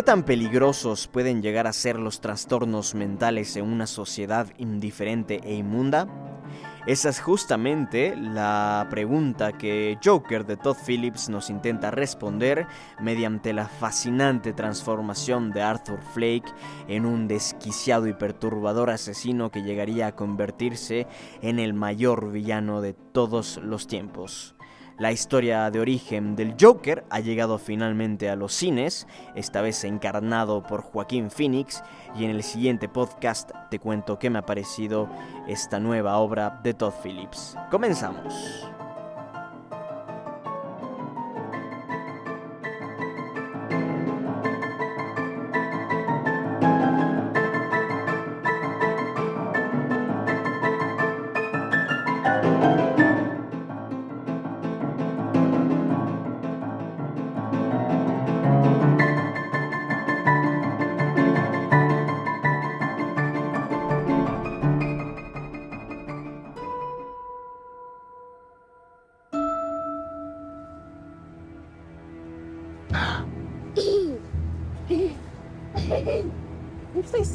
¿Qué tan peligrosos pueden llegar a ser los trastornos mentales en una sociedad indiferente e inmunda? Esa es justamente la pregunta que Joker de Todd Phillips nos intenta responder mediante la fascinante transformación de Arthur Flake en un desquiciado y perturbador asesino que llegaría a convertirse en el mayor villano de todos los tiempos. La historia de origen del Joker ha llegado finalmente a los cines, esta vez encarnado por Joaquín Phoenix, y en el siguiente podcast te cuento qué me ha parecido esta nueva obra de Todd Phillips. Comenzamos.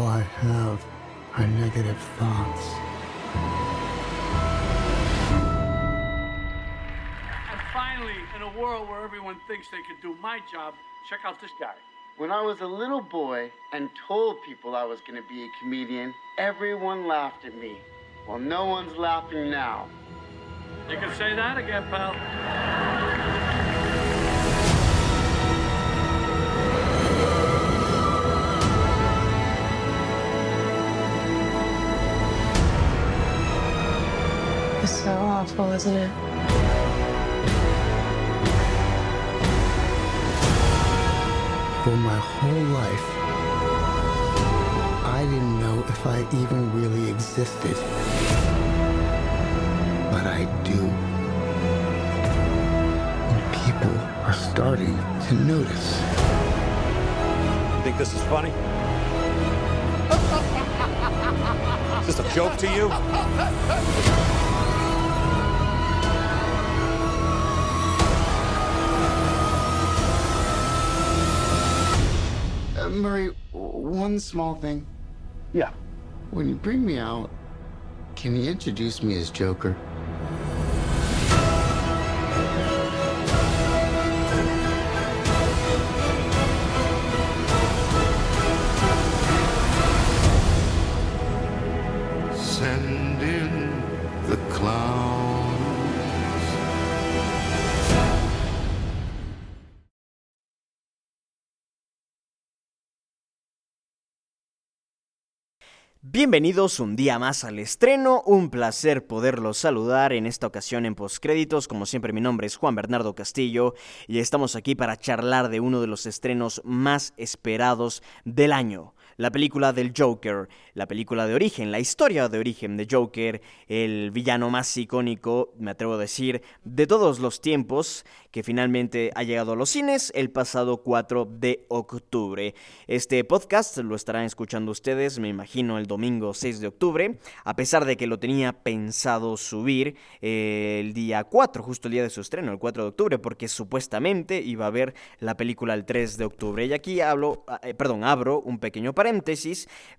All I have are negative thoughts. And finally, in a world where everyone thinks they can do my job, check out this guy. When I was a little boy and told people I was going to be a comedian, everyone laughed at me. Well, no one's laughing now. You can say that again, pal. Awful, isn't it? For my whole life, I didn't know if I even really existed. But I do. And people are starting to notice. You think this is funny? Is this a joke to you? one small thing. Yeah. When you bring me out, can you introduce me as Joker? Bienvenidos un día más al estreno, un placer poderlos saludar en esta ocasión en postcréditos, como siempre mi nombre es Juan Bernardo Castillo y estamos aquí para charlar de uno de los estrenos más esperados del año, la película del Joker, la película de origen, la historia de origen de Joker, el villano más icónico, me atrevo a decir, de todos los tiempos, que finalmente ha llegado a los cines el pasado 4 de octubre. Este podcast lo estarán escuchando ustedes, me imagino, el domingo 6 de octubre, a pesar de que lo tenía pensado subir eh, el día 4, justo el día de su estreno, el 4 de octubre, porque supuestamente iba a ver la película el 3 de octubre. Y aquí hablo, eh, perdón, abro un pequeño paréntesis,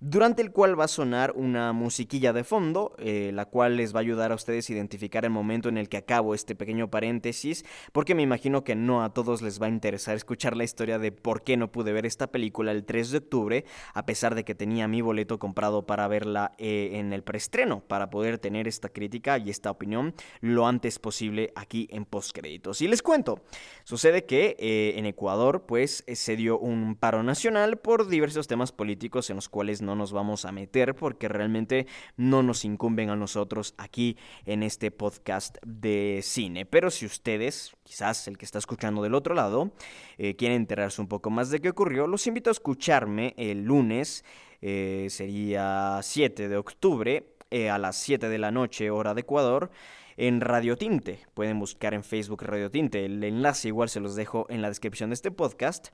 durante el cual va a sonar una musiquilla de fondo, eh, la cual les va a ayudar a ustedes a identificar el momento en el que acabo este pequeño paréntesis, porque me imagino que no a todos les va a interesar escuchar la historia de por qué no pude ver esta película el 3 de octubre, a pesar de que tenía mi boleto comprado para verla eh, en el preestreno, para poder tener esta crítica y esta opinión lo antes posible aquí en postcréditos. Y les cuento, sucede que eh, en Ecuador pues se dio un paro nacional por diversos temas políticos en los cuales no nos vamos a meter porque realmente no nos incumben a nosotros aquí en este podcast de cine. Pero si ustedes, quizás el que está escuchando del otro lado, eh, quieren enterarse un poco más de qué ocurrió, los invito a escucharme el lunes, eh, sería 7 de octubre, eh, a las 7 de la noche, hora de Ecuador en Radio Tinte. Pueden buscar en Facebook Radio Tinte. El enlace igual se los dejo en la descripción de este podcast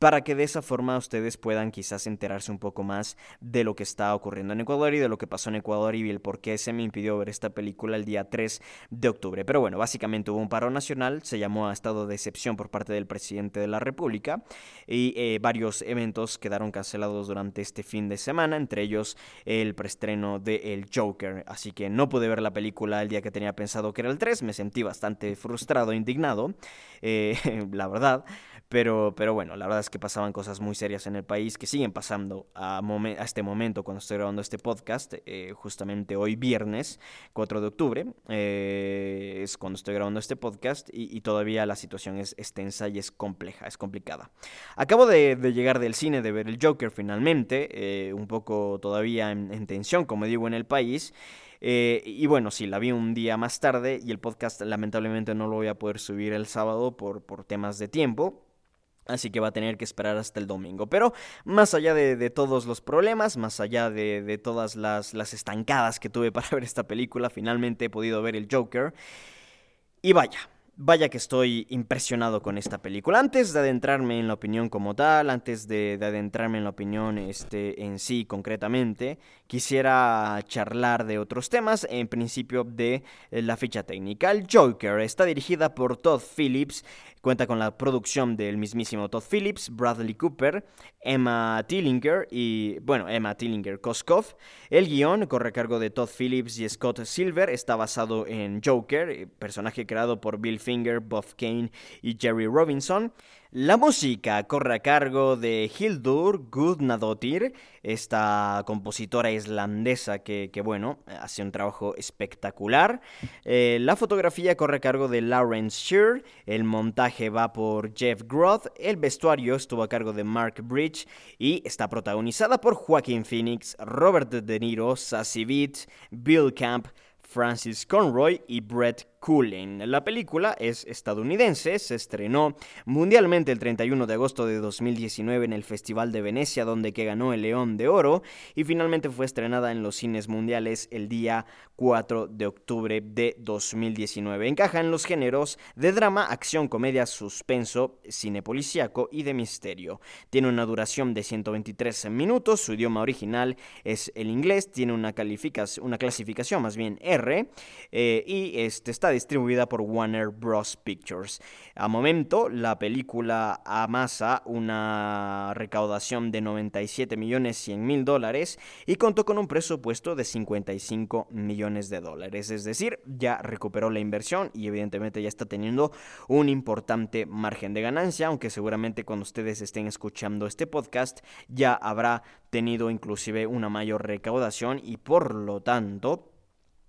para que de esa forma ustedes puedan quizás enterarse un poco más de lo que está ocurriendo en Ecuador y de lo que pasó en Ecuador y el por qué se me impidió ver esta película el día 3 de octubre. Pero bueno, básicamente hubo un paro nacional, se llamó a estado de excepción por parte del presidente de la República y eh, varios eventos quedaron cancelados durante este fin de semana, entre ellos el preestreno de El Joker. Así que no pude ver la película el día que tenía pensado que era el 3, me sentí bastante frustrado, indignado, eh, la verdad. Pero, pero bueno, la verdad es que pasaban cosas muy serias en el país que siguen pasando a, a este momento cuando estoy grabando este podcast. Eh, justamente hoy viernes 4 de octubre eh, es cuando estoy grabando este podcast y, todavía la situación es, tensa y es compleja, es complicada. Acabo de, llegar del cine, de ver el Joker finalmente, eh, un poco todavía en, tensión, como digo, en el país. Y bueno, sí, la vi un día más tarde y el podcast lamentablemente no lo voy a poder subir el sábado por, por temas de tiempo. Así que va a tener que esperar hasta el domingo. Pero más allá de, todos los problemas, más allá de, todas las, las, estancadas que tuve para ver esta película, finalmente he podido ver el Joker. Y vaya, Vaya que estoy impresionado con esta película. Antes de adentrarme en la opinión como tal, antes de, adentrarme en la opinión este, en sí concretamente, quisiera charlar de otros temas, en principio de eh, la ficha técnica. El Joker está dirigida por Todd Phillips, cuenta con la producción del mismísimo Todd Phillips, Bradley Cooper, Emma Tillinger y, bueno, Emma Tillinger Koskov. El guion corre a cargo de Todd Phillips y Scott Silver, está basado en Joker, eh, personaje creado por Bill Finger, Buff Kane y Jerry Robinson. La música corre a cargo de Hildur Gudnadottir, esta compositora islandesa que, bueno, hace un trabajo espectacular. Eh, la fotografía corre a cargo de Lawrence Shear, el montaje va por Jeff Groth, el vestuario estuvo a cargo de Mark Bridge y está protagonizada por Joaquin Phoenix, Robert De Niro, Sassy Beat, Bill Camp, Francis Conroy y Brett Cullen. La película es estadounidense, se estrenó mundialmente el 31 de agosto de 2019 en el Festival de Venecia, donde que ganó el León de Oro, y finalmente fue estrenada en los cines mundiales el día 4 de octubre de 2019. Encaja en los géneros de drama, acción, comedia, suspenso, cine policíaco y de misterio. Tiene una duración de 123 minutos, su idioma original es el inglés, tiene una, una clasificación más bien R, eh, y este está distribuida por Warner Bros. Pictures. A momento, la película amasa una recaudación de 97 millones 100 mil dólares y contó con un presupuesto de 55 millones de dólares. Es decir, ya recuperó la inversión y evidentemente ya está teniendo un importante margen de ganancia, aunque seguramente cuando ustedes estén escuchando este podcast ya habrá tenido inclusive una mayor recaudación y por lo tanto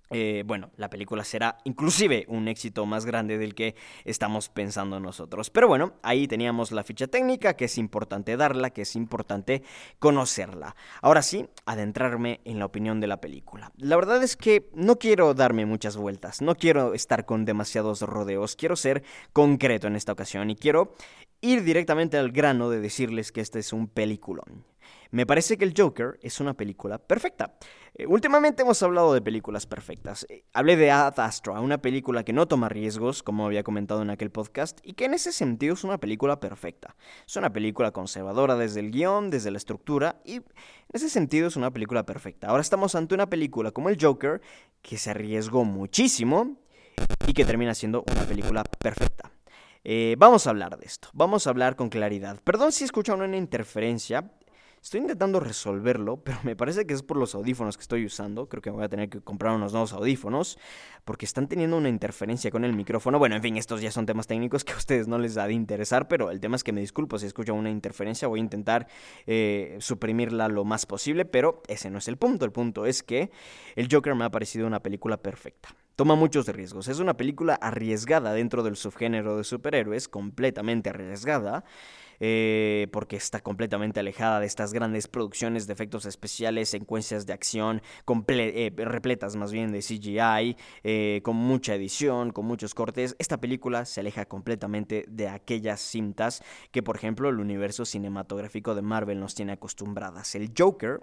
eh, bueno, la película será inclusive un éxito más grande del que estamos pensando nosotros. Pero bueno, ahí teníamos la ficha técnica, que es importante darla, que es importante conocerla. Ahora sí, adentrarme en la opinión de la película. La verdad es que no quiero darme muchas vueltas, no quiero estar con demasiados rodeos, quiero ser concreto en esta ocasión y quiero ir directamente al grano de decirles que este es un peliculón. Me parece que el Joker es una película perfecta. Eh, últimamente hemos hablado de películas perfectas. Eh, hablé de Ad Astra, una película que no toma riesgos, como había comentado en aquel podcast, y que en ese sentido es una película perfecta. Es una película conservadora desde el guion, desde la estructura, y en ese sentido es una película perfecta. Ahora estamos ante una película como el Joker, que se arriesgó muchísimo y que termina siendo una película perfecta. Eh, vamos a hablar de esto, vamos a hablar con claridad. Perdón si escuchan una interferencia, Estoy intentando resolverlo, pero me parece que es por los audífonos que estoy usando. Creo que voy a tener que comprar unos nuevos audífonos porque están teniendo una interferencia con el micrófono. Bueno, en fin, estos ya son temas técnicos que a ustedes no les ha de interesar, pero el tema es que me disculpo si escuchan una interferencia. Voy a intentar eh, suprimirla lo más posible, pero ese no es el punto. El punto es que el Joker me ha parecido una película perfecta. Toma muchos riesgos. Es una película arriesgada dentro del subgénero de superhéroes, completamente arriesgada. Eh, porque está completamente alejada de estas grandes producciones de efectos especiales, secuencias de acción eh, repletas más bien de CGI, eh, con mucha edición, con muchos cortes. Esta película se aleja completamente de aquellas cintas que, por ejemplo, el universo cinematográfico de Marvel nos tiene acostumbradas. El Joker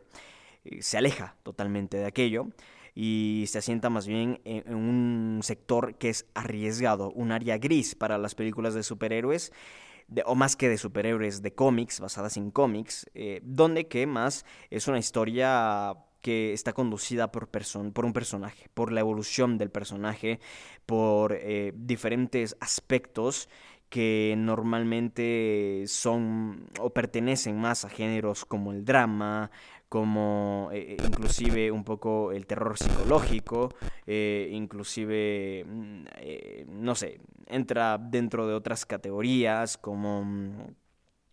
se aleja totalmente de aquello y se asienta más bien en, un sector que es arriesgado, un área gris para las películas de superhéroes o más que de superhéroes, de cómics, basadas en cómics, eh, donde que más es una historia que está conducida por, por un personaje, por la evolución del personaje, por eh, diferentes aspectos que normalmente son o pertenecen más a géneros como el drama, como eh, eh, inclusive un poco el terror psicológico, eh, inclusive, mm, no sé, entra dentro de otras categorías como mm,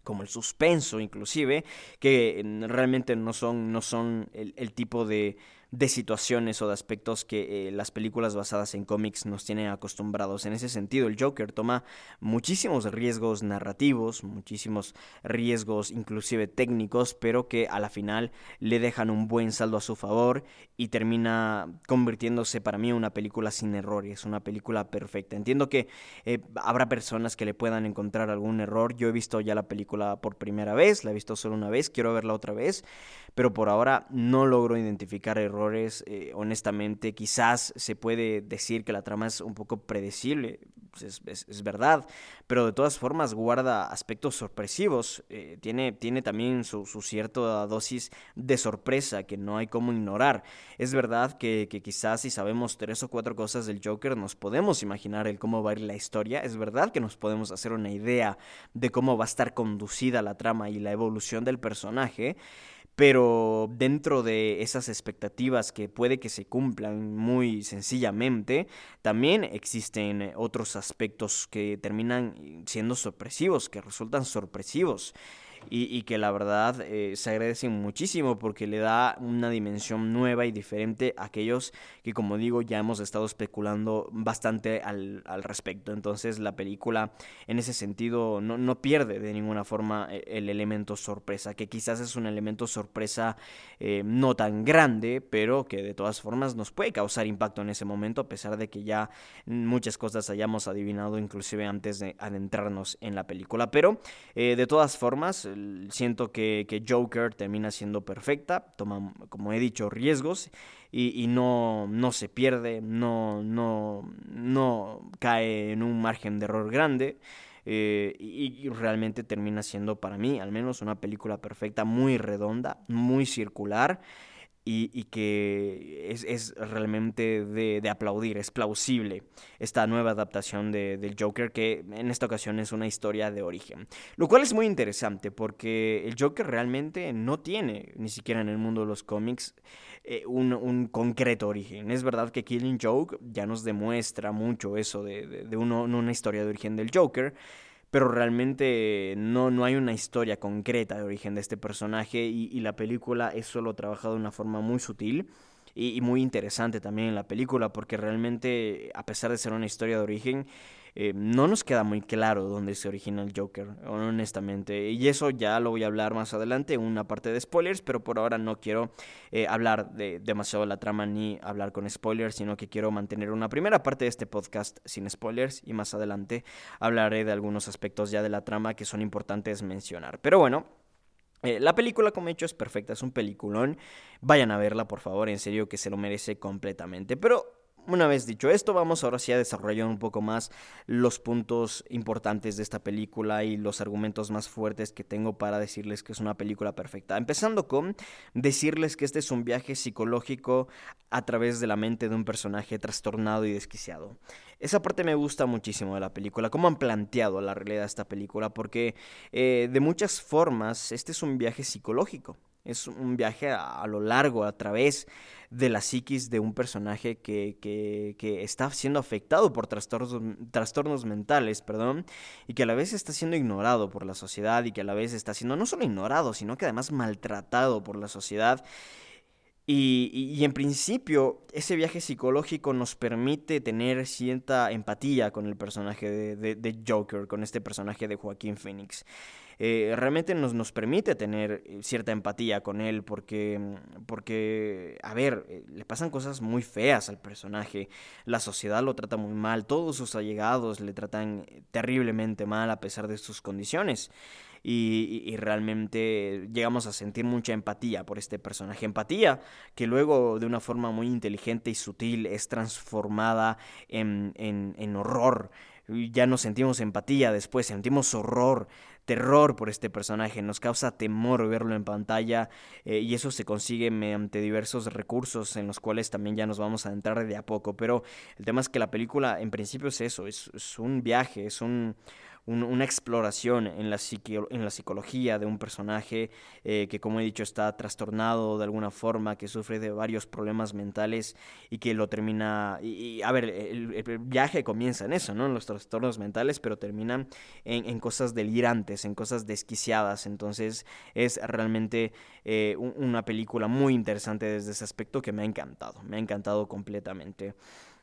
como el suspenso inclusive, que mm, realmente no son, no son el tipo de, de situaciones o de aspectos que eh, las películas basadas en cómics nos tienen acostumbrados. En ese sentido, el Joker toma muchísimos riesgos narrativos, muchísimos riesgos inclusive técnicos, pero que a la final le dejan un buen saldo a su favor y termina convirtiéndose para mí en una película sin errores, una película perfecta. Entiendo que eh, habrá personas que le puedan encontrar algún error. Yo he visto ya la película por primera vez, la he visto solo una vez, quiero verla otra vez, pero por ahora no logro identificar errores. Eh, honestamente, quizás se puede decir que la trama es un poco predecible, pues es, verdad, pero de todas formas guarda aspectos sorpresivos, eh, tiene, tiene también su, cierta dosis de sorpresa que no hay como ignorar. Es verdad que, que, quizás si sabemos tres o cuatro cosas del Joker nos podemos imaginar el cómo va a ir la historia, es verdad que nos podemos hacer una idea de cómo va a estar conducida la trama y la evolución del personaje, pero dentro de esas expectativas que puede que se cumplan muy sencillamente, también existen otros aspectos que terminan siendo sorpresivos, que resultan sorpresivos y, que la verdad eh, se agradecen muchísimo porque le da una dimensión nueva y diferente a aquellos que como digo ya hemos estado especulando bastante al, respecto. Entonces la película en ese sentido no, no, pierde de ninguna forma eh, el elemento sorpresa, que quizás es un elemento sorpresa eh, no tan grande, pero que de todas formas nos puede causar impacto en ese momento a pesar de que ya muchas cosas hayamos adivinado inclusive antes de adentrarnos en la película. Pero de todas formas siento que, Joker termina siendo perfecta, toma, como he dicho, riesgos y, no, no se pierde, no, no, no cae en un margen de error grande. Eh, y, realmente termina siendo para mí al menos una película perfecta, muy redonda, muy circular y, que es, realmente de, aplaudir, es plausible esta nueva adaptación de, del Joker que en esta ocasión es una historia de origen. Lo cual es muy interesante porque el Joker realmente no tiene, ni siquiera en el mundo de los cómics, eh, un, concreto origen. Es verdad que Killing Joke ya nos demuestra mucho eso de, de una historia de origen del Joker pero realmente no, no hay una historia concreta de origen de este personaje y, la película es solo trabajado de una forma muy sutil y, muy interesante también en la película porque realmente a pesar de ser una historia de origen eh, no nos queda muy claro dónde se origina el Joker, honestamente. Y eso ya lo voy a hablar más adelante una parte de spoilers, pero por ahora no quiero eh, hablar de demasiado de la trama ni hablar con spoilers, sino que quiero mantener una primera parte de este podcast sin spoilers y más adelante hablaré de algunos aspectos ya de la trama que son importantes mencionar. Pero bueno. Eh, la película, como he dicho, es perfecta, es un peliculón. Vayan a verla, por favor, en serio que se lo merece completamente. Pero una vez dicho esto, vamos ahora sí a desarrollar un poco más los puntos importantes de esta película y los argumentos más fuertes que tengo para decirles que es una película perfecta. Empezando con decirles que este es un viaje psicológico a través de la mente de un personaje trastornado y desquiciado. Esa parte me gusta muchísimo de la película, cómo han planteado la realidad de esta película, porque eh, de muchas formas este es un viaje psicológico. Es un viaje a, lo largo, a través de la psiquis de un personaje que, que, está siendo afectado por trastornos, trastornos mentales, perdón, y que a la vez está siendo ignorado por la sociedad y que a la vez está siendo no solo ignorado, sino que además maltratado por la sociedad Y, en principio, ese viaje psicológico nos permite tener cierta empatía con el personaje de, Joker, con este personaje de Joaquín Phoenix. Eh, realmente nos, nos permite tener eh, cierta empatía con él porque, mm, porque, a ver, eh, le pasan cosas muy feas al personaje, la sociedad lo trata muy mal, todos sus allegados le tratan terriblemente mal a pesar de sus condiciones y, realmente llegamos a sentir mucha empatía por este personaje. Empatía que luego de una forma muy inteligente y sutil es transformada en, en, horror. Ya no sentimos empatía después, sentimos horror, terror por este personaje, nos causa temor verlo en pantalla eh, y eso se consigue mediante diversos recursos en los cuales también ya nos vamos a entrar de a poco, pero el tema es que la película en principio es eso, es un viaje, es un, una exploración en la, psicología de un personaje eh, que, como he dicho, está trastornado de alguna forma, que sufre de varios problemas mentales y que lo termina... Y, a ver, el, viaje comienza en eso, ¿no? En los trastornos mentales, pero terminan en, cosas delirantes, en cosas desquiciadas. Entonces es realmente eh, una película muy interesante desde ese aspecto que me ha encantado, me ha encantado completamente.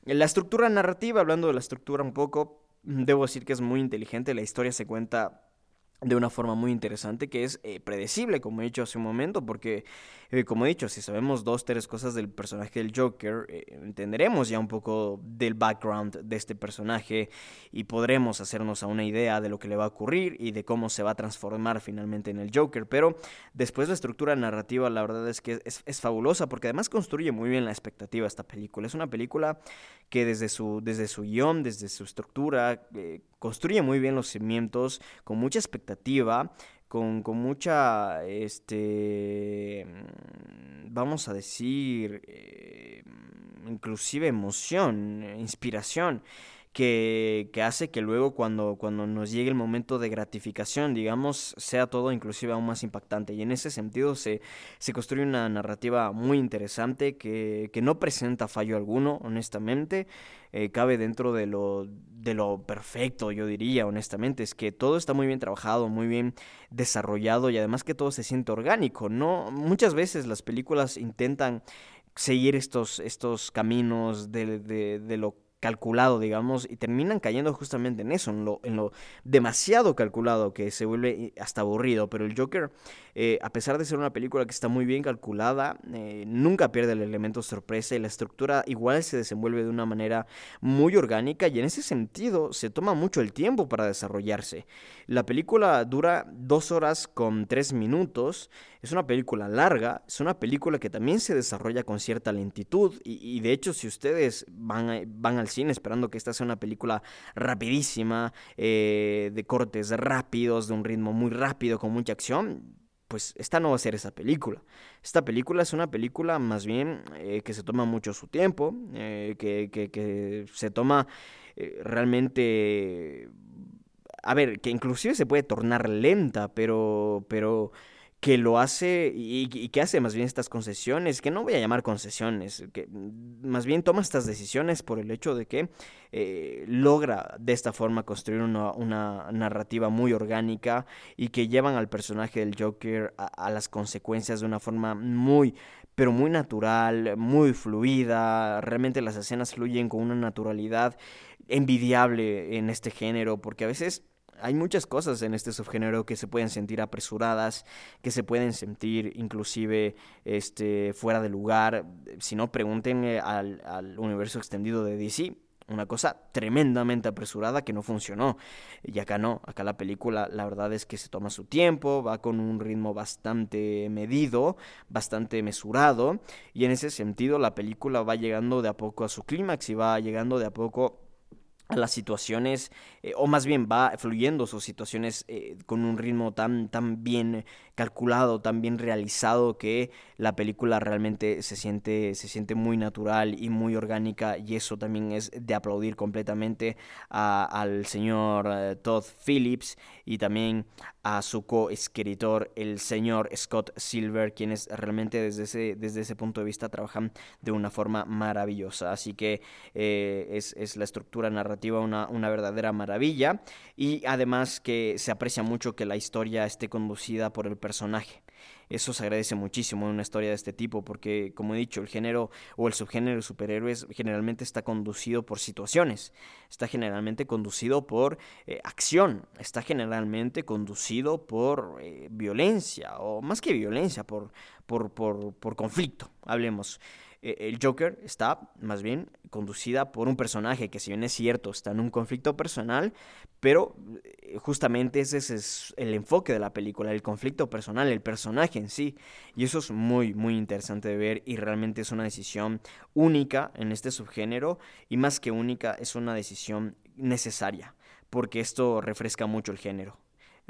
La estructura narrativa, hablando de la estructura un poco, Debo decir que es muy inteligente, la historia se cuenta de una forma muy interesante que es eh, predecible, como he dicho hace un momento, porque, eh, como he dicho, si sabemos dos, tres cosas del personaje del Joker, eh, entenderemos ya un poco del background de este personaje y podremos hacernos a una idea de lo que le va a ocurrir y de cómo se va a transformar finalmente en el Joker. Pero después la estructura narrativa, la verdad es que es, fabulosa, porque además construye muy bien la expectativa esta película. Es una película que desde su, desde su guion, desde su estructura, construye muy bien los cimientos, con mucha expectativa, con, mucha, este, mm, vamos a decir, eh, inclusive emoción, inspiración que, hace que luego cuando, cuando nos llegue el momento de gratificación, digamos, sea todo inclusive aún más impactante. Y en ese sentido se, se construye una narrativa muy interesante que, no presenta fallo alguno, honestamente. Eh, cabe dentro de lo, de lo perfecto, yo diría, honestamente. Es que todo está muy bien trabajado, muy bien desarrollado y además que todo se siente orgánico. No, muchas veces las películas intentan seguir estos, estos caminos de, de, de lo calculado, digamos, y terminan cayendo justamente en eso, en lo, en lo demasiado calculado que se vuelve eh, hasta aburrido. Pero el Joker, eh, a pesar de ser una película que está muy bien calculada, eh, nunca pierde el elemento sorpresa y la estructura igual se desenvuelve de una manera muy orgánica y en ese sentido se toma mucho el tiempo para desarrollarse. La película dura dos horas con tres minutos, es una película larga, es una película que también se desarrolla con cierta lentitud y, de hecho si ustedes van, van al cine esperando que esta sea una película rapidísima, eh, de cortes rápidos, de un ritmo muy rápido, con mucha acción, pues esta no va a ser esa película. Esta película es una película más bien eh, que se toma mucho su tiempo, eh, que, que, se toma realmente... A ver, que inclusive se puede tornar lenta, pero, pero que lo hace y, que hace más bien estas concesiones, que no voy a llamar concesiones, que más bien toma estas decisiones por el hecho de que eh, logra de esta forma construir una, narrativa muy orgánica y que llevan al personaje del Joker a, a las consecuencias de una forma muy pero muy natural, muy fluida, realmente las escenas fluyen con una naturalidad envidiable en este género, porque a veces hay muchas cosas en este subgénero que se pueden sentir apresuradas, que se pueden sentir inclusive este, fuera de lugar. Si no, pregunten al, al universo extendido de DC una cosa tremendamente apresurada que no funcionó. Y acá no, acá la película la verdad es que se toma su tiempo, va con un ritmo bastante medido, bastante mesurado, y en ese sentido la película va llegando de a poco a su clímax y va llegando de a poco las situaciones, eh, o más bien va fluyendo sus situaciones eh, con un ritmo tan, tan bien calculado, tan bien realizado que la película realmente se siente, se siente muy natural y muy orgánica y eso también es de aplaudir completamente al señor eh, Todd Phillips y también a su coescritor, el señor Scott Silver, quienes realmente desde ese, desde ese punto de vista trabajan de una forma maravillosa. Así que es, es la estructura narrativa una, verdadera maravilla y además que se aprecia mucho que la historia esté conducida por el personaje. Eso se agradece muchísimo en una historia de este tipo porque, como he dicho, el género o el subgénero de superhéroes generalmente está conducido por situaciones, está generalmente conducido por eh, acción, está generalmente conducido por eh, violencia o más que violencia, por, por, por, por conflicto, hablemos. Eh, el Joker está más bien conducida por un personaje que si bien es cierto está en un conflicto personal, pero eh, justamente ese es el enfoque de la película, el conflicto personal, el personaje en sí. Y eso es muy, muy interesante de ver y realmente es una decisión única en este subgénero y más que única es una decisión necesaria, porque esto refresca mucho el género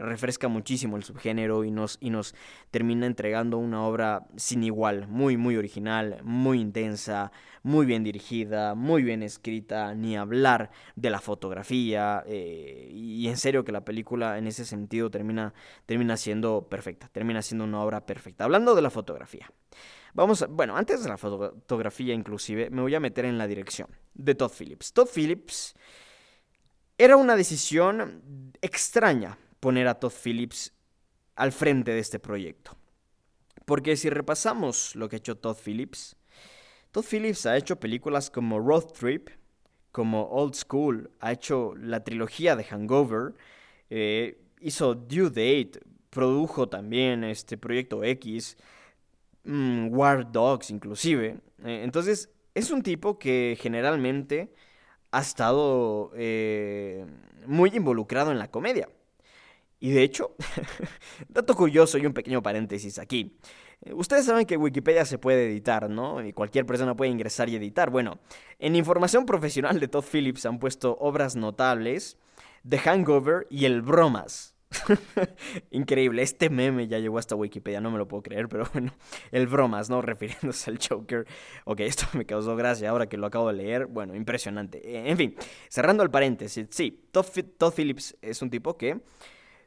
refresca muchísimo el subgénero y nos, y nos termina entregando una obra sin igual, muy, muy original, muy intensa, muy bien dirigida, muy bien escrita, ni hablar de la fotografía. Eh, y en serio que la película en ese sentido termina, termina siendo perfecta, termina siendo una obra perfecta. Hablando de la fotografía. Vamos, a, bueno, antes de la fotografía inclusive, me voy a meter en la dirección de Todd Phillips. Todd Phillips era una decisión extraña poner a Todd Phillips al frente de este proyecto. Porque si repasamos lo que ha hecho Todd Phillips, Todd Phillips ha hecho películas como Road Trip, como Old School, ha hecho la trilogía de Hangover, eh, hizo Due Date, produjo también este Proyecto X, mm, War Dogs inclusive. Eh, entonces, es un tipo que generalmente ha estado eh, muy involucrado en la comedia. Y de hecho, dato curioso y un pequeño paréntesis aquí. Eh, ustedes saben que Wikipedia se puede editar, ¿no? Y cualquier persona puede ingresar y editar. Bueno, en información profesional de Todd Phillips han puesto obras notables, The Hangover y El Bromas. Increíble, este meme ya llegó hasta Wikipedia, no me lo puedo creer, pero bueno, el bromas, ¿no? Refiriéndose al Joker. Ok, esto me causó gracia ahora que lo acabo de leer. Bueno, impresionante. Eh, en fin, cerrando el paréntesis, sí, Todd Phillips es un tipo que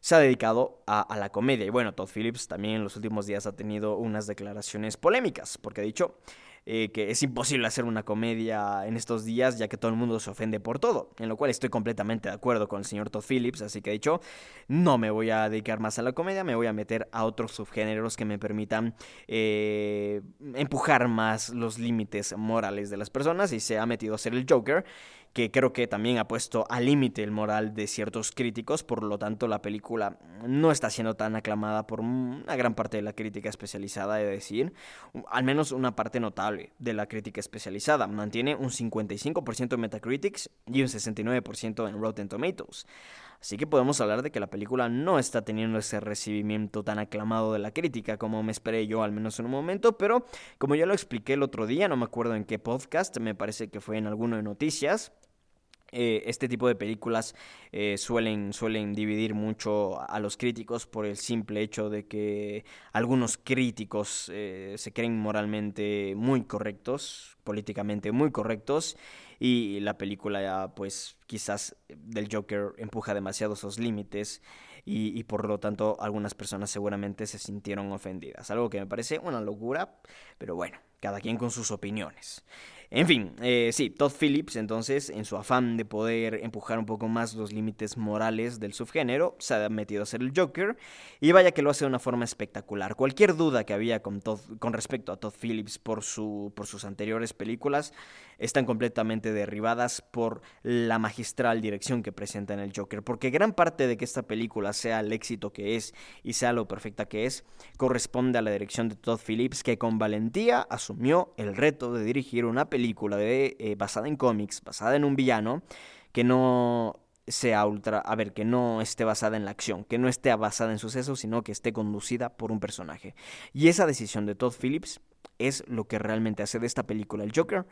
se ha dedicado a, la comedia. Y bueno, Todd Phillips también en los últimos días ha tenido unas declaraciones polémicas, porque ha dicho eh, que es imposible hacer una comedia en estos días ya que todo el mundo se ofende por todo, en lo cual estoy completamente de acuerdo con el señor Todd Phillips, así que ha dicho, no me voy a dedicar más a la comedia, me voy a meter a otros subgéneros que me permitan eh, empujar más los límites morales de las personas y se ha metido a ser el Joker que creo que también ha puesto al límite el moral de ciertos críticos, por lo tanto la película no está siendo tan aclamada por una gran parte de la crítica especializada, de decir, al menos una parte notable de la crítica especializada. Mantiene un 55% en Metacritics y un 69% en Rotten Tomatoes. Así que podemos hablar de que la película no está teniendo ese recibimiento tan aclamado de la crítica como me esperé yo, al menos en un momento, pero como ya lo expliqué el otro día, no me acuerdo en qué podcast, me parece que fue en alguno de noticias, eh, este tipo de películas eh, suelen, suelen dividir mucho a los críticos por el simple hecho de que algunos críticos eh, se creen moralmente muy correctos, políticamente muy correctos, y la película pues quizás del Joker empuja demasiado esos límites y, por lo tanto algunas personas seguramente se sintieron ofendidas. Algo que me parece una locura, pero bueno, cada quien con sus opiniones. En fin, eh, sí, Todd Phillips entonces, en su afán de poder empujar un poco más los límites morales del subgénero, se ha metido a ser el Joker y vaya que lo hace de una forma espectacular. Cualquier duda que había con, con respecto a Todd Phillips por, su, por sus anteriores películas están completamente derribadas por la magistral dirección que presenta en el Joker, porque gran parte de que esta película sea el éxito que es y sea lo perfecta que es, corresponde a la dirección de Todd Phillips, que con valentía asumió el reto de dirigir una película eh, basada en cómics, basada en un villano, que no sea ultra, a ver, que no esté basada en la acción, que no esté basada en sucesos, sino que esté conducida por un personaje. Y esa decisión de Todd Phillips es lo que realmente hace de esta película el Joker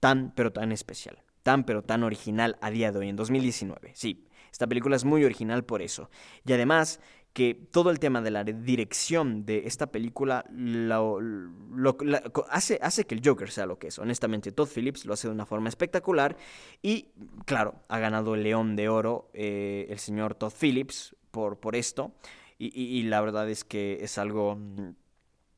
tan pero tan especial, tan pero tan original a día de hoy, en 2019. Sí, esta película es muy original por eso. Y además que todo el tema de la dirección de esta película hace, hace que el Joker sea lo que es. Honestamente, Todd Phillips lo hace de una forma espectacular y, claro, ha ganado el León de Oro eh, el señor Todd Phillips por, por esto y, y, la verdad es que es algo,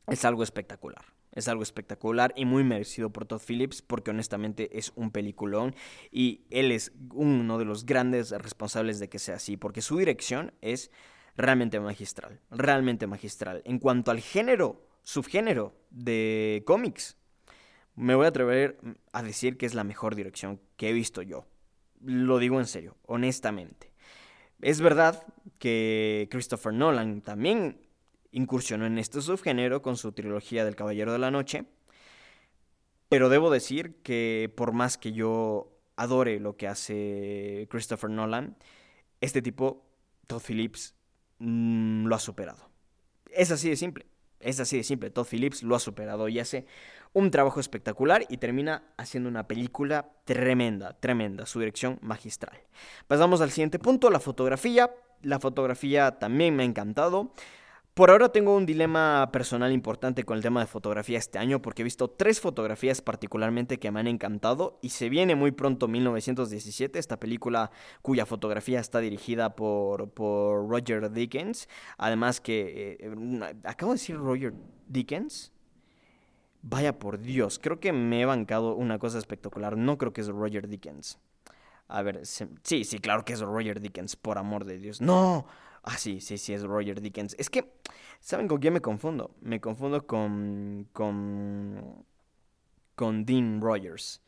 es algo espectacular Es algo espectacular y muy merecido por Todd Phillips porque honestamente es un peliculón y él es uno de los grandes responsables de que sea así porque su dirección es realmente magistral, realmente magistral. En cuanto al género, subgénero de cómics, me voy a atrever a decir que es la mejor dirección que he visto yo. Lo digo en serio, honestamente. Es verdad que Christopher Nolan también incursionó en este subgénero con su trilogía del Caballero de la Noche, pero debo decir que por más que yo adore lo que hace Christopher Nolan, este tipo, Todd Phillips, mm, lo ha superado. Es así de simple. Es así de simple. Todd Phillips lo ha superado y hace un trabajo espectacular y termina haciendo una película tremenda, tremenda, su dirección magistral. Pasamos al siguiente punto, la fotografía. La fotografía también me ha encantado. Por ahora tengo un dilema personal importante con el tema de fotografía este año porque he visto tres fotografías particularmente que me han encantado y se viene muy pronto 1917, esta película cuya fotografía está dirigida por, por Roger Dickens. Además que... Eh, acabo de decir Roger Dickens. Vaya por Dios, creo que me he bancado una cosa espectacular. No creo que es Roger Dickens. A ver, sí, sí, claro que es Roger Dickens, por amor de Dios. No. Ah, sí, sí, sí, es Roger Dickens. Es que, ¿saben con quién me confundo? Me confundo con... con... con Dean Rogers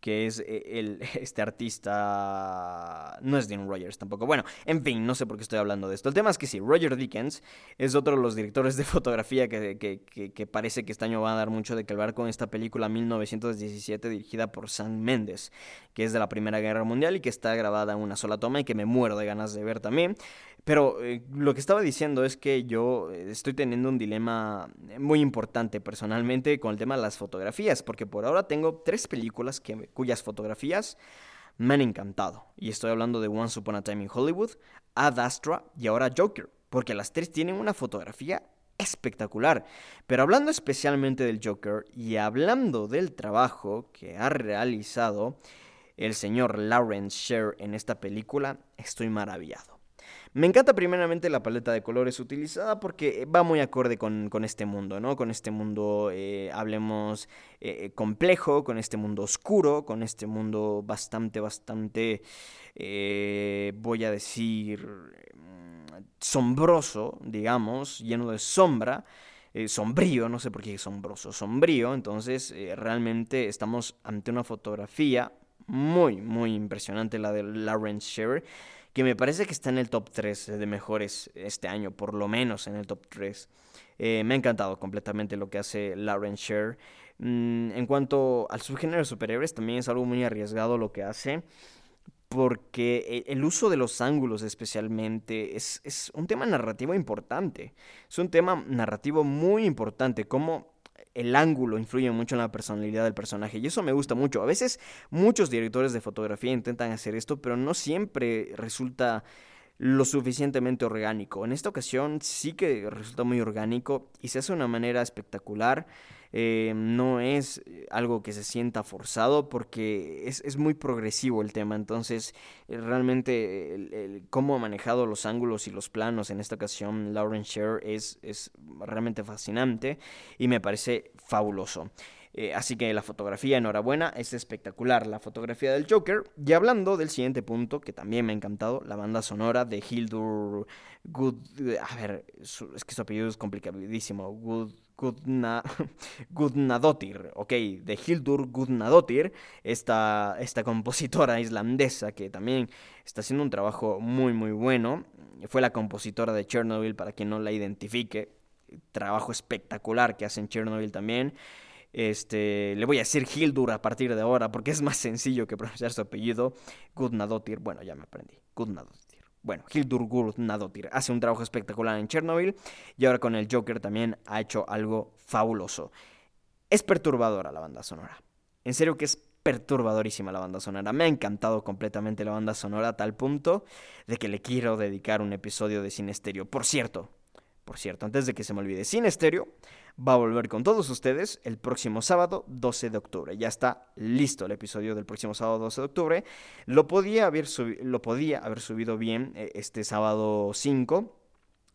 que es eh, el, este artista... No es Dean Rogers tampoco. Bueno, en fin, no sé por qué estoy hablando de esto. El tema es que sí, Roger Dickens es otro de los directores de fotografía que, que, parece que este año va a dar mucho de que hablar con esta película 1917 dirigida por Sam Mendes, que es de la Primera Guerra Mundial y que está grabada en una sola toma y que me muero de ganas de ver también. Pero eh, lo que estaba diciendo es que yo eh, estoy teniendo un dilema muy importante personalmente con el tema de las fotografías, porque por ahora tengo tres películas que, cuyas fotografías me han encantado. Y estoy hablando de Once Upon a Time in Hollywood, Ad Astra y ahora Joker, porque las tres tienen una fotografía espectacular. Pero hablando especialmente del Joker y hablando del trabajo que ha realizado el señor Lawrence Sher en esta película, estoy maravillado. Me encanta primeramente la paleta de colores utilizada porque va muy acorde con, este mundo, ¿no? Con este mundo, eh, hablemos, eh, complejo, con este mundo oscuro, con este mundo bastante, bastante, eh, voy a decir, sombroso, digamos, lleno de sombra. sombrío, no sé por qué sombroso, sombrío, entonces realmente estamos ante una fotografía muy, muy impresionante, la de Lawrence Sher que me parece que está en el top 3 de mejores este año, por lo menos en el top 3. Eh, me ha encantado completamente lo que hace Lauren Sher. Mm, en cuanto al subgénero de superhéroes, también es algo muy arriesgado lo que hace. Porque e, el uso de los ángulos especialmente es, es un tema narrativo importante. Es un tema narrativo muy importante. Cómo el ángulo influye mucho en la personalidad del personaje y eso me gusta mucho. A veces muchos directores de fotografía intentan hacer esto, pero no siempre resulta lo suficientemente orgánico. En esta ocasión sí que resulta muy orgánico y se hace de una manera espectacular. Eh, no es eh, algo que se sienta forzado porque es, muy progresivo el tema. Entonces, eh, realmente, cómo ha manejado los ángulos y los planos en esta ocasión Lauren Sher es, es realmente fascinante y me parece fabuloso. así que la fotografía, enhorabuena, es espectacular. La fotografía del Joker. Y hablando del siguiente punto, que también me ha encantado, la banda sonora de Hildur Good. A ver, es que su apellido es complicadísimo. Good. Gudna, Gudnadottir, ok, de Hildur Gudnadottir, esta, esta compositora islandesa que también está haciendo un trabajo muy muy bueno. Fue la compositora de Chernobyl, para quien no la identifique. Trabajo espectacular que hace en Chernobyl también. Este, le voy a decir Hildur a partir de ahora porque es más sencillo que pronunciar su apellido. Gudnadottir, bueno, ya me aprendí. Gudnadottir. Bueno, Hildur Nadotir hace un trabajo espectacular en Chernobyl y ahora con el Joker también ha hecho algo fabuloso. Es perturbadora la banda sonora. En serio que es perturbadorísima la banda sonora. Me ha encantado completamente la banda sonora a tal punto de que le quiero dedicar un episodio de Cine Estéreo. Por cierto, por cierto, antes de que se me olvide, Cine Estéreo va a volver con todos ustedes el próximo sábado 12 de octubre. Ya está listo el episodio del próximo sábado 12 de octubre. Lo podía haber, lo podía haber subido bien eh, este sábado 5,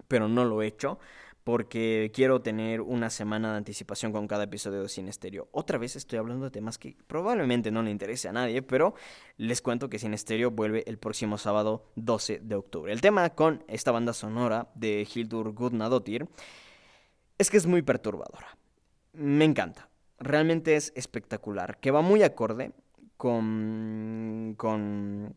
pero no lo he hecho porque quiero tener una semana de anticipación con cada episodio de Cine Estéreo. Otra vez estoy hablando de temas que probablemente no le interese a nadie, pero les cuento que Cine Estéreo vuelve el próximo sábado 12 de octubre. El tema con esta banda sonora de Hildur Gudnadottir es que es muy perturbadora. Me encanta. Realmente es espectacular, que va muy acorde con, con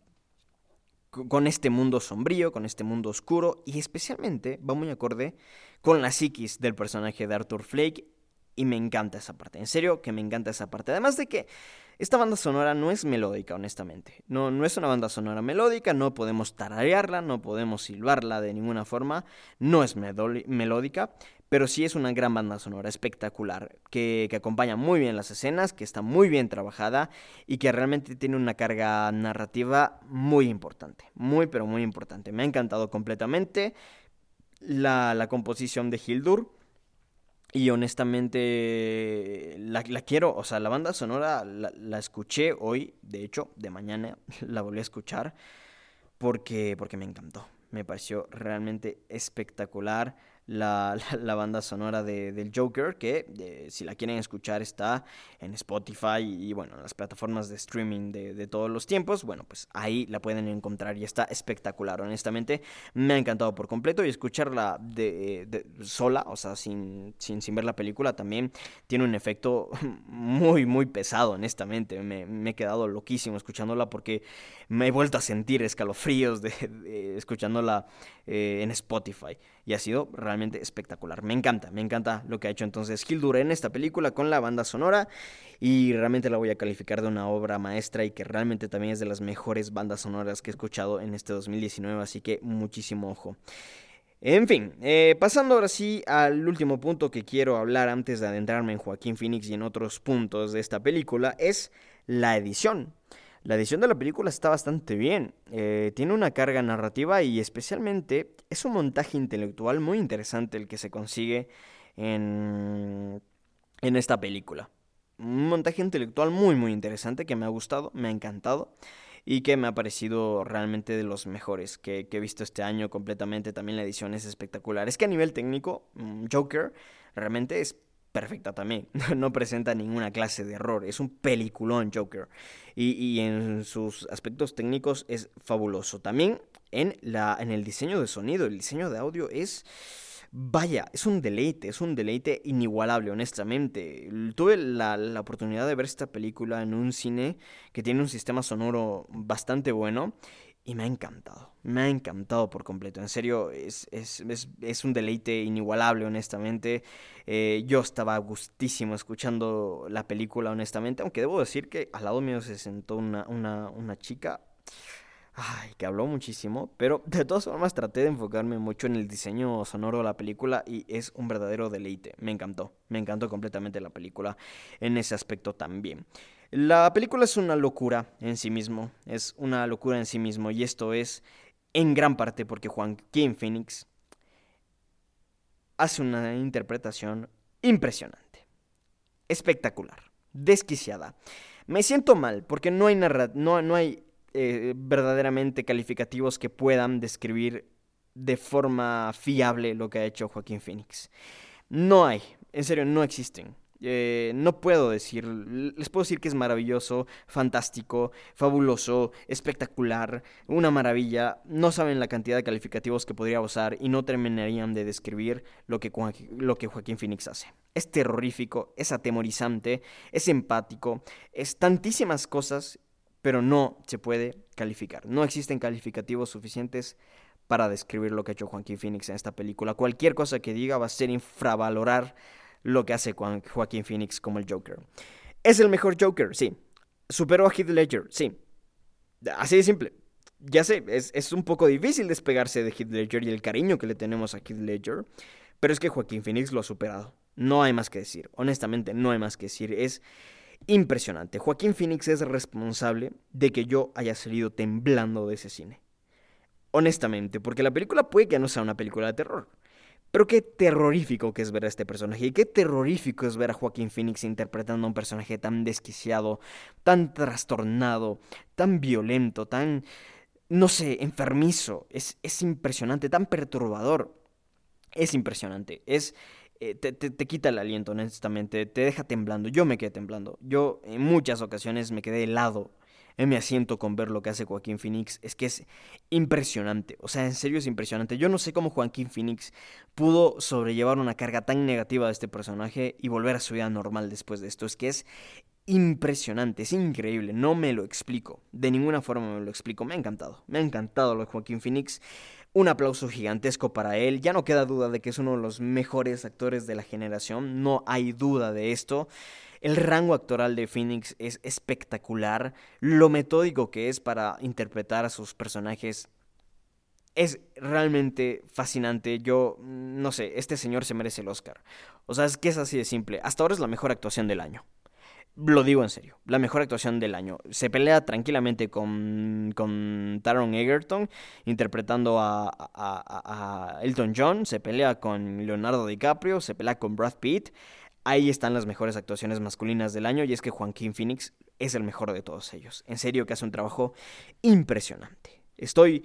con este mundo sombrío, con este mundo oscuro y especialmente va muy acorde con la psiquis del personaje de Arthur Flake y me encanta esa parte, en serio que me encanta esa parte. Además de que esta banda sonora no es melódica, honestamente. No, no es una banda sonora melódica, no podemos tararearla, no podemos silbarla de ninguna forma, no es melódica, pero sí es una gran banda sonora, espectacular, que, que, acompaña muy bien las escenas, que está muy bien trabajada y que realmente tiene una carga narrativa muy importante, muy pero muy importante. Me ha encantado completamente la, la composición de Hildur. Y honestamente la, quiero, o sea, la banda sonora la, escuché hoy, de hecho, de mañana la volví a escuchar porque, porque me encantó, me pareció realmente espectacular la, la, banda sonora de, del Joker, que eh, si la quieren escuchar está en Spotify y, bueno, en las plataformas de streaming de, de, todos los tiempos, bueno, pues ahí la pueden encontrar y está espectacular, honestamente, me ha encantado por completo y escucharla de, sola, o sea, sin, sin, sin, ver la película también tiene un efecto muy, muy pesado, honestamente, me, he quedado loquísimo escuchándola porque me he vuelto a sentir escalofríos de, escuchándola eh, en Spotify y ha sido realmente espectacular. Me encanta, me encanta lo que ha hecho entonces Hildur en esta película con la banda sonora y realmente la voy a calificar de una obra maestra y que realmente también es de las mejores bandas sonoras que he escuchado en este 2019, así que muchísimo ojo. En fin, eh, pasando ahora sí al último punto que quiero hablar antes de adentrarme en Joaquín Phoenix y en otros puntos de esta película es la edición. La edición de la película está bastante bien, eh, tiene una carga narrativa y especialmente es un montaje intelectual muy interesante el que se consigue en, en esta película. Un montaje intelectual muy muy interesante que me ha gustado, me ha encantado y que me ha parecido realmente de los mejores que, que, he visto este año completamente. También la edición es espectacular. Es que a nivel técnico, mm, Joker realmente es perfecta también. No presenta ninguna clase de error. Es un peliculón Joker. Y, en sus aspectos técnicos es fabuloso. También en, la, en el diseño de sonido, el diseño de audio es... Vaya, es un deleite, es un deleite inigualable, honestamente. Tuve la, la, oportunidad de ver esta película en un cine que tiene un sistema sonoro bastante bueno y me ha encantado, me ha encantado por completo. En serio, es, es, es, un deleite inigualable, honestamente. Eh, yo estaba gustísimo escuchando la película, honestamente. Aunque debo decir que al lado mío se sentó una, una, una chica. Ay, que habló muchísimo, pero de todas formas traté de enfocarme mucho en el diseño sonoro de la película y es un verdadero deleite. Me encantó, me encantó completamente la película en ese aspecto también. La película es una locura en sí mismo, es una locura en sí mismo y esto es en gran parte porque Joaquín Phoenix hace una interpretación impresionante, espectacular, desquiciada. Me siento mal porque no hay, no, no hay eh, verdaderamente calificativos que puedan describir de forma fiable lo que ha hecho Joaquín Phoenix. No hay, en serio, no existen. Eh, no puedo decir, les puedo decir que es maravilloso, fantástico, fabuloso, espectacular, una maravilla. No saben la cantidad de calificativos que podría usar y no terminarían de describir lo que, lo que Joaquín Phoenix hace. Es terrorífico, es atemorizante, es empático, es tantísimas cosas, pero no se puede calificar. No existen calificativos suficientes para describir lo que ha hecho Joaquín Phoenix en esta película. Cualquier cosa que diga va a ser infravalorar lo que hace Joaquín Phoenix como el Joker. ¿Es el mejor Joker? Sí. ¿Superó a Heath Ledger? Sí. Así de simple. Ya sé, es, un poco difícil despegarse de Heath Ledger y el cariño que le tenemos a Heath Ledger, pero es que Joaquín Phoenix lo ha superado. No hay más que decir. Honestamente, no hay más que decir. Es impresionante. Joaquín Phoenix es responsable de que yo haya salido temblando de ese cine. Honestamente, porque la película puede que no sea una película de terror. Pero qué terrorífico que es ver a este personaje y qué terrorífico es ver a Joaquín Phoenix interpretando a un personaje tan desquiciado, tan trastornado, tan violento, tan, no sé, enfermizo. Es, es impresionante, tan perturbador. es impresionante. Es eh, te, te, quita el aliento, honestamente, te deja temblando. Yo me quedé temblando. Yo en muchas ocasiones me quedé helado en mi asiento con ver lo que hace Joaquín Phoenix. Es que es impresionante. O sea, en serio es impresionante. Yo no sé cómo Joaquín Phoenix pudo sobrellevar una carga tan negativa de este personaje y volver a su vida normal después de esto. Es que es impresionante, es increíble, no me lo explico, de ninguna forma me lo explico, me ha encantado, me ha encantado lo de Joaquín Phoenix, un aplauso gigantesco para él, ya no queda duda de que es uno de los mejores actores de la generación, no hay duda de esto. El rango actoral de Phoenix es espectacular, lo metódico que es para interpretar a sus personajes es realmente fascinante. Yo, no sé, este señor se merece el Oscar. O sea, es que es así de simple. Hasta ahora es la mejor actuación del año. Lo digo en serio, la mejor actuación del año. Se pelea tranquilamente con, con Taron Egerton, interpretando a, a, Elton John, se pelea con Leonardo DiCaprio, se pelea con Brad Pitt. Ahí están las mejores actuaciones masculinas del año y es que Joaquín Phoenix es el mejor de todos ellos. En serio que hace un trabajo impresionante. Estoy...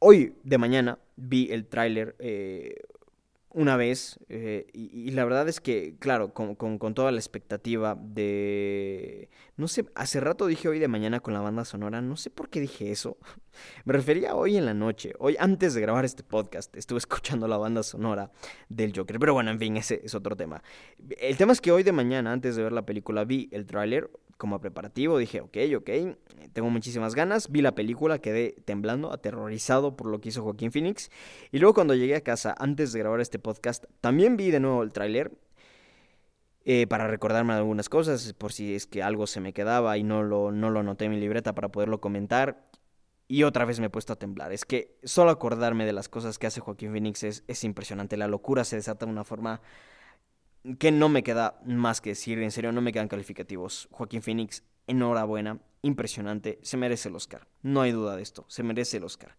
Hoy de mañana vi el tráiler eh, una vez eh, y, la verdad es que, claro, con, con, toda la expectativa de... No sé, hace rato dije hoy de mañana con la banda sonora, no sé por qué dije eso. Me refería hoy en la noche, hoy antes de grabar este podcast, estuve escuchando la banda sonora del Joker, pero bueno, en fin, ese es otro tema. El tema es que hoy de mañana, antes de ver la película, vi el tráiler como preparativo, dije, ok, ok, tengo muchísimas ganas, vi la película, quedé temblando, aterrorizado por lo que hizo Joaquín Phoenix, y luego cuando llegué a casa, antes de grabar este podcast, también vi de nuevo el tráiler, eh, para recordarme algunas cosas, por si es que algo se me quedaba y no lo, no lo noté en mi libreta para poderlo comentar. Y otra vez me he puesto a temblar. Es que solo acordarme de las cosas que hace Joaquín Phoenix es, es impresionante. La locura se desata de una forma que no me queda más que decir, en serio, no me quedan calificativos. Joaquín Phoenix, enhorabuena, impresionante, se merece el Oscar. No hay duda de esto, se merece el Oscar.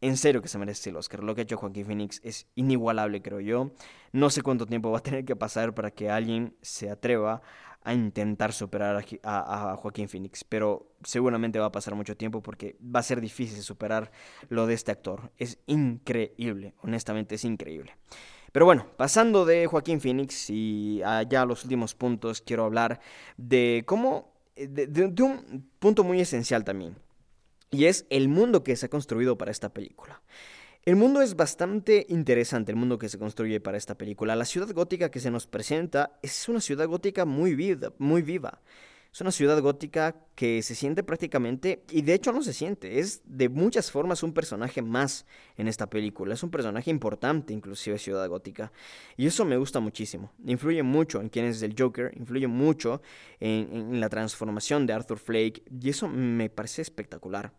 En serio que se merece el Oscar. Lo que ha hecho Joaquín Phoenix es inigualable, creo yo. No sé cuánto tiempo va a tener que pasar para que alguien se atreva a intentar superar a, a, Joaquín Phoenix, pero seguramente va a pasar mucho tiempo porque va a ser difícil superar lo de este actor. Es increíble, honestamente es increíble. Pero bueno, pasando de Joaquín Phoenix y allá los últimos puntos, quiero hablar de cómo, eh, de, un punto muy esencial también, y es el mundo que se ha construido para esta película. El mundo es bastante interesante, el mundo que se construye para esta película. La ciudad gótica que se nos presenta es una ciudad gótica muy viva, muy viva. Es una ciudad gótica que se siente prácticamente, y de hecho no se siente, es de muchas formas un personaje más en esta película, es un personaje importante inclusive Ciudad Gótica, y eso me gusta muchísimo, influye mucho en quién es el Joker, influye mucho en, en la transformación de Arthur Flake, y eso me parece espectacular.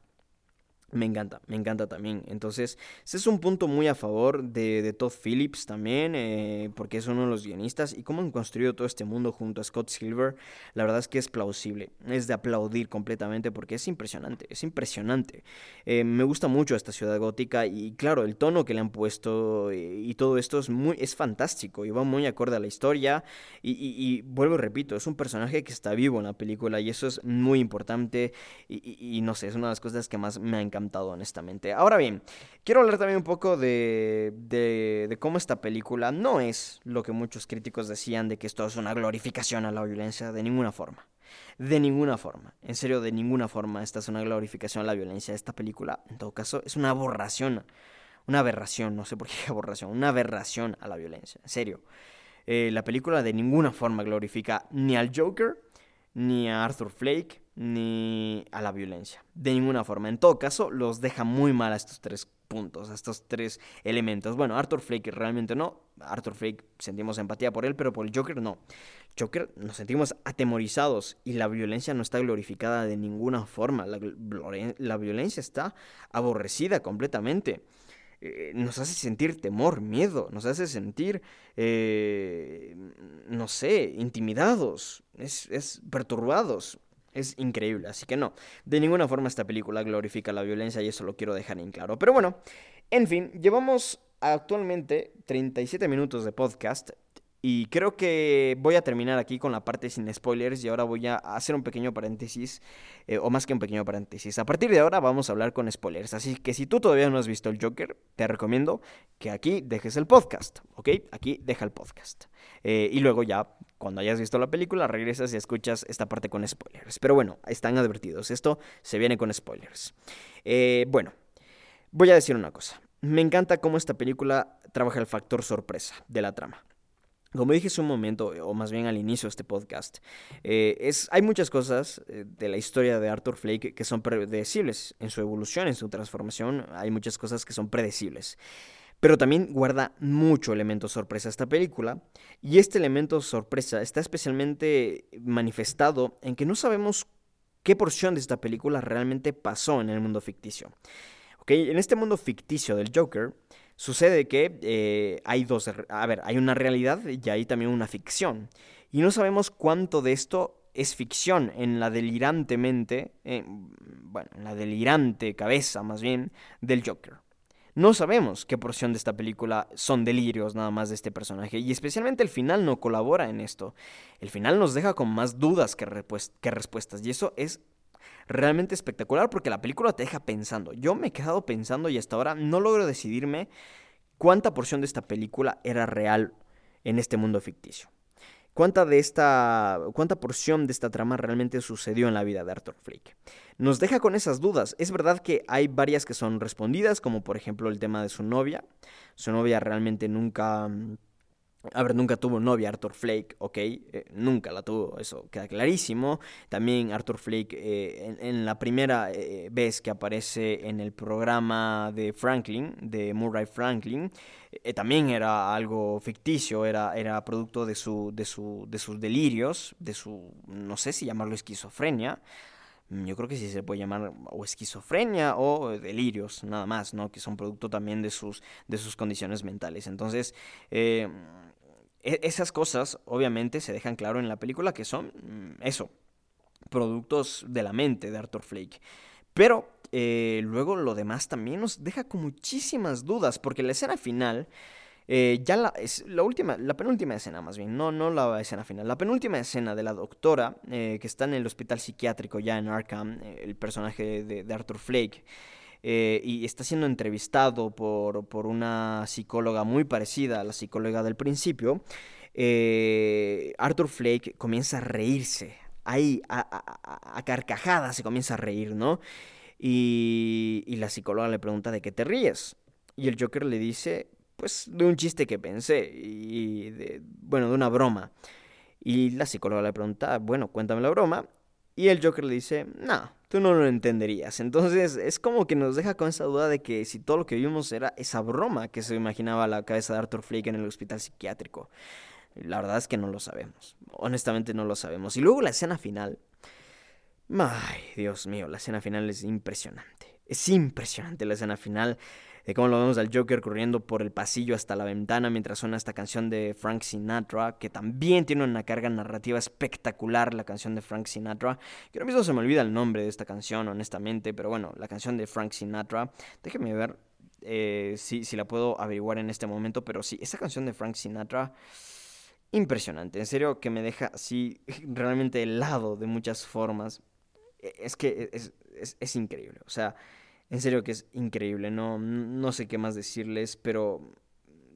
Me encanta, me encanta también. Entonces, ese es un punto muy a favor de, Todd Phillips también, eh, porque es uno de los guionistas. Y cómo han construido todo este mundo junto a Scott Silver, la verdad es que es plausible. Es de aplaudir completamente porque es impresionante, es impresionante. Eh, me gusta mucho esta ciudad gótica y claro, el tono que le han puesto eh, y, todo esto es, muy, es fantástico y va muy acorde a la historia. Y, y, vuelvo y repito, es un personaje que está vivo en la película y eso es muy importante. Y, no sé, es una de las cosas que más me ha encantado honestamente. Ahora bien, quiero hablar también un poco de, cómo esta película no es lo que muchos críticos decían de que esto es una glorificación a la violencia, de ninguna forma. De ninguna forma, en serio, de ninguna forma esta es una glorificación a la violencia. Esta película, en todo caso, es una aberración, una aberración, no sé por qué aberración, una aberración a la violencia, en serio. Eh, la película de ninguna forma glorifica ni al Joker, ni a Arthur Flake, ni a la violencia. De ninguna forma. En todo caso, los deja muy mal a estos tres puntos, a estos tres elementos. Bueno, Arthur Flake realmente no. Arthur Flake sentimos empatía por él, pero por el Joker no. Joker nos sentimos atemorizados y la violencia no está glorificada de ninguna forma. La, la violencia está aborrecida completamente. Eh, nos hace sentir temor, miedo, nos hace sentir, eh, no sé, intimidados, es, es perturbados. Es increíble, así que no, de ninguna forma esta película glorifica la violencia y eso lo quiero dejar en claro. Pero bueno, en fin, llevamos actualmente 37 minutos de podcast Y creo que voy a terminar aquí con la parte sin spoilers y ahora voy a hacer un pequeño paréntesis, eh, o más que un pequeño paréntesis. A partir de ahora vamos a hablar con spoilers, así que si tú todavía no has visto el Joker, te recomiendo que aquí dejes el podcast, ¿ok? Aquí deja el podcast. Eh, y luego ya, cuando hayas visto la película, regresas y escuchas esta parte con spoilers. Pero bueno, están advertidos, esto se viene con spoilers. Eh, bueno, voy a decir una cosa. Me encanta cómo esta película trabaja el factor sorpresa de la trama. Como dije hace un momento, o más bien al inicio de este podcast, eh, es, hay muchas cosas eh, de la historia de Arthur Flake que son predecibles en su evolución, en su transformación. Hay muchas cosas que son predecibles. Pero también guarda mucho elemento sorpresa esta película. Y este elemento sorpresa está especialmente manifestado en que no sabemos qué porción de esta película realmente pasó en el mundo ficticio. En este mundo ficticio del Joker, Sucede que eh, hay dos, a ver, hay una realidad y hay también una ficción. Y no sabemos cuánto de esto es ficción en la delirantemente, eh, bueno, en la delirante cabeza más bien del Joker. No sabemos qué porción de esta película son delirios nada más de este personaje y especialmente el final no colabora en esto. El final nos deja con más dudas que, respuestas y eso es realmente espectacular porque la película te deja pensando. Yo me he quedado pensando y hasta ahora no logro decidirme cuánta porción de esta película era real en este mundo ficticio. ¿Cuánta, de esta, ¿Cuánta porción de esta trama realmente sucedió en la vida de Arthur Flick? Nos deja con esas dudas. Es verdad que hay varias que son respondidas, como por ejemplo el tema de su novia. Su novia realmente nunca a ver, nunca tuvo novia Arthur Flake, ok, eh, nunca la tuvo, eso queda clarísimo. También Arthur Flake, eh, en, la primera eh, vez que aparece en el programa de Franklin, de Murray Franklin, también era algo ficticio, era, era producto de, su, de, su, de sus delirios, de su, no sé si llamarlo esquizofrenia. Mm, yo creo que sí se puede llamar o esquizofrenia o delirios, nada más, ¿no? Que son producto también de sus, de sus condiciones mentales. Entonces, e-, esas cosas obviamente se dejan claro en la película que son mm, eso, productos de la mente de Arthur Flake. Pero eh, luego lo demás también nos deja con muchísimas dudas, porque la escena final, eh, ya la, es la última, la penúltima escena más bien, no, no la escena final, la penúltima escena de la doctora eh, que está en el hospital psiquiátrico ya en Arkham, el personaje de Arthur Flake. Eh, y está siendo entrevistado por, por, una psicóloga muy parecida a la psicóloga del principio, eh, Arthur Flake comienza a reírse, ahí a, carcajadas se comienza a reír, ¿no? Y, y la psicóloga le pregunta de qué te ríes. Y el Joker le dice, pues de un chiste que pensé, y bueno, de una broma. Y la psicóloga le pregunta, bueno, cuéntame la broma. Y el Joker le dice, no, tú no lo entenderías. Entonces es como que nos deja con esa duda de que si todo lo que vimos era esa broma que se imaginaba la cabeza de Arthur Flick en el hospital psiquiátrico. La verdad es que no lo sabemos. Honestamente no lo sabemos. Y luego la escena final. Ay, Dios mío, la escena final es impresionante. Es impresionante la escena final de cómo lo vemos al Joker corriendo por el pasillo hasta la ventana mientras suena esta canción de Frank Sinatra, que también tiene una carga narrativa espectacular, la canción de Frank Sinatra, que ahora mismo se me olvida el nombre de esta canción, honestamente, pero bueno, la canción de Frank Sinatra, déjeme ver eh, si, si la puedo averiguar en este momento, pero sí, esa canción de Frank Sinatra impresionante. En serio que me deja así realmente helado de muchas formas. E, es que es, es, es, increíble. O sea, en serio que es increíble, no, no sé qué más decirles, pero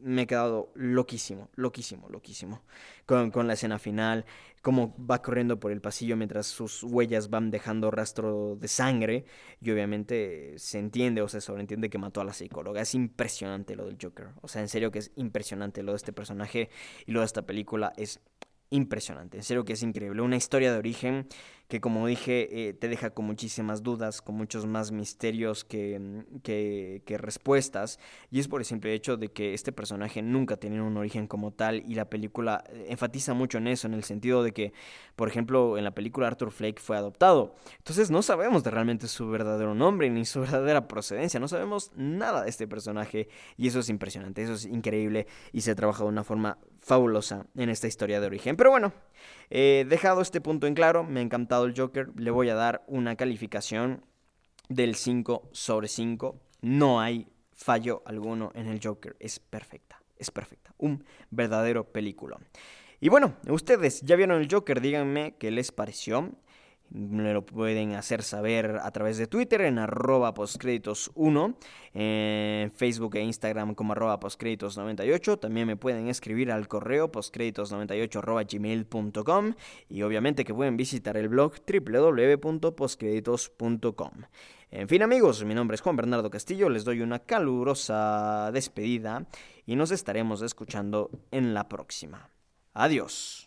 me he quedado loquísimo, loquísimo, loquísimo. Con, con, la escena final, cómo va corriendo por el pasillo mientras sus huellas van dejando rastro de sangre. Y obviamente se entiende o se sobreentiende que mató a la psicóloga. Es impresionante lo del Joker. O sea, en serio que es impresionante lo de este personaje y lo de esta película. Es impresionante. En serio que es increíble. Una historia de origen que como dije eh, te deja con muchísimas dudas, con muchos más misterios que, mm, que, respuestas. Y es por el simple hecho de que este personaje nunca tiene un origen como tal y la película eh, enfatiza mucho en eso, en el sentido de que, por ejemplo, en la película Arthur Flake fue adoptado. Entonces no sabemos de realmente su verdadero nombre ni su verdadera procedencia, no sabemos nada de este personaje y eso es impresionante, eso es increíble y se trabaja de una forma fabulosa en esta historia de origen. Pero bueno, eh, dejado este punto en claro, me ha encantado el Joker, le voy a dar una calificación del 5 sobre 5. No hay fallo alguno en el Joker, es perfecta es perfecta. Un verdadero película. Y bueno, ustedes ya vieron el Joker, díganme qué les pareció. Me lo pueden hacer saber a través de Twitter en arroba postcréditos1, en Facebook e Instagram como arroba postcréditos98. También me pueden escribir al correo postcréditos98 arroba gmail.com y obviamente que pueden visitar el blog www.postcréditos.com. En fin amigos, mi nombre es Juan Bernardo Castillo, les doy una calurosa despedida y nos estaremos escuchando en la próxima. Adiós.